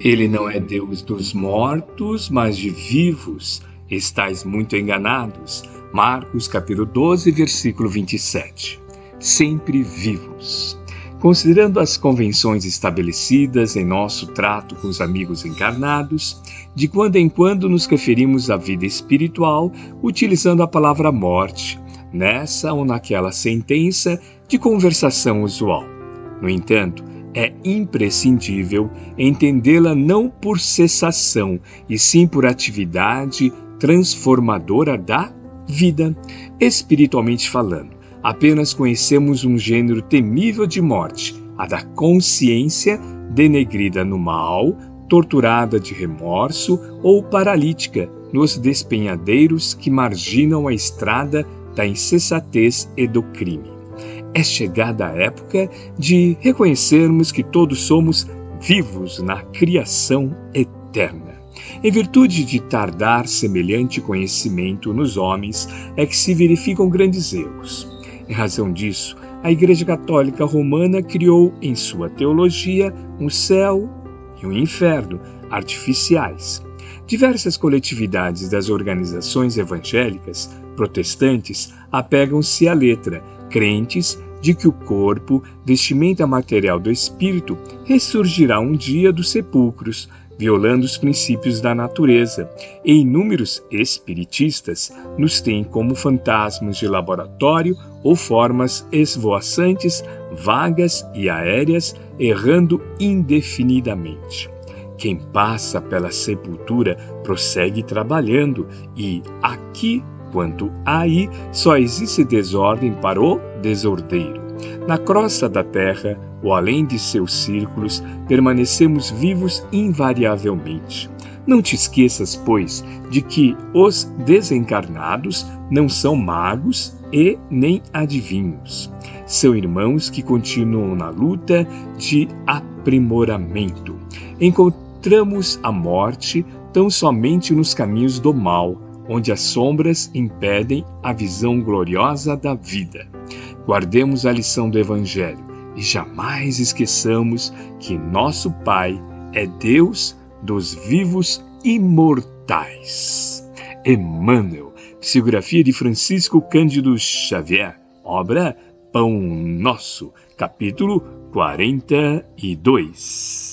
Ele não é Deus dos mortos, mas de vivos. Estais muito enganados. Marcos capítulo 12, versículo 27. Sempre vivos. Considerando as convenções estabelecidas em nosso trato com os amigos encarnados, de quando em quando nos referimos à vida espiritual utilizando a palavra morte, nessa ou naquela sentença de conversação usual. No entanto, é imprescindível entendê-la não por cessação, e sim por atividade transformadora da vida. Espiritualmente falando, apenas conhecemos um gênero temível de morte, a da consciência denegrida no mal, torturada de remorso ou paralítica nos despenhadeiros que marginam a estrada da insensatez e do crime é chegada a época de reconhecermos que todos somos vivos na criação eterna. Em virtude de tardar semelhante conhecimento nos homens, é que se verificam grandes erros. Em razão disso, a Igreja Católica Romana criou em sua teologia um céu e um inferno artificiais. Diversas coletividades das organizações evangélicas protestantes apegam-se à letra, crentes de que o corpo, vestimenta material do espírito, ressurgirá um dia dos sepulcros, violando os princípios da natureza, e inúmeros espiritistas nos têm como fantasmas de laboratório ou formas esvoaçantes, vagas e aéreas, errando indefinidamente. Quem passa pela sepultura prossegue trabalhando, e aqui quanto aí só existe desordem para o desordeiro. Na crosta da terra, ou além de seus círculos, permanecemos vivos invariavelmente. Não te esqueças, pois, de que os desencarnados não são magos e nem adivinhos. São irmãos que continuam na luta de aprimoramento. Encontramos a morte tão somente nos caminhos do mal, onde as sombras impedem a visão gloriosa da vida. Guardemos a lição do Evangelho e jamais esqueçamos que nosso Pai é Deus dos vivos imortais. Emmanuel, psicografia de Francisco Cândido Xavier, obra Pão Nosso, capítulo 42.